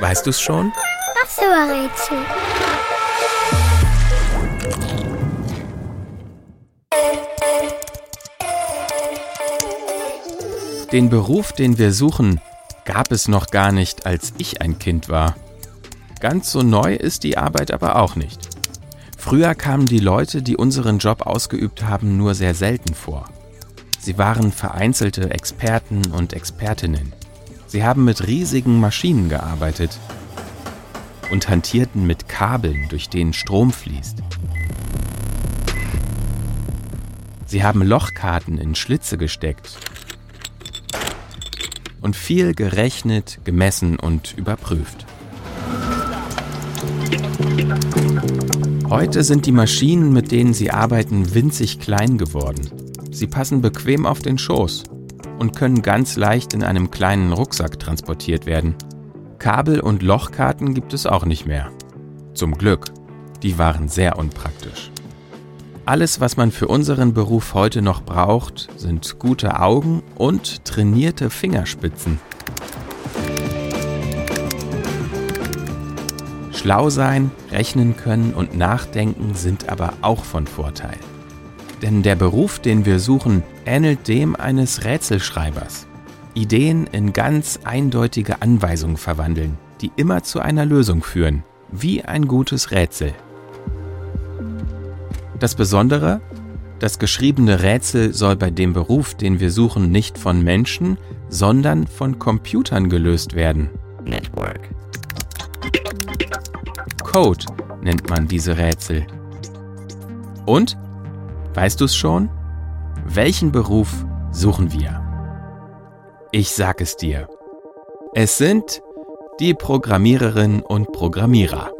Weißt du's schon? Was für ein Rätsel? Den Beruf, den wir suchen, gab es noch gar nicht, als ich ein Kind war. Ganz so neu ist die Arbeit aber auch nicht. Früher kamen die Leute, die unseren Job ausgeübt haben, nur sehr selten vor. Sie waren vereinzelte Experten und Expertinnen. Sie haben mit riesigen Maschinen gearbeitet und hantierten mit Kabeln, durch denen Strom fließt. Sie haben Lochkarten in Schlitze gesteckt und viel gerechnet, gemessen und überprüft. Heute sind die Maschinen, mit denen sie arbeiten, winzig klein geworden. Sie passen bequem auf den Schoß und können ganz leicht in einem kleinen Rucksack transportiert werden. Kabel- und Lochkarten gibt es auch nicht mehr. Zum Glück, die waren sehr unpraktisch. Alles, was man für unseren Beruf heute noch braucht, sind gute Augen und trainierte Fingerspitzen. Schlau sein, rechnen können und nachdenken sind aber auch von Vorteil. Denn der Beruf, den wir suchen, ähnelt dem eines Rätselschreibers. Ideen in ganz eindeutige Anweisungen verwandeln, die immer zu einer Lösung führen, wie ein gutes Rätsel. Das Besondere? Das geschriebene Rätsel soll bei dem Beruf, den wir suchen, nicht von Menschen, sondern von Computern gelöst werden. Network. Code nennt man diese Rätsel. Und? Weißt du es schon? Welchen Beruf suchen wir? Ich sag es dir. Es sind die Programmiererinnen und Programmierer.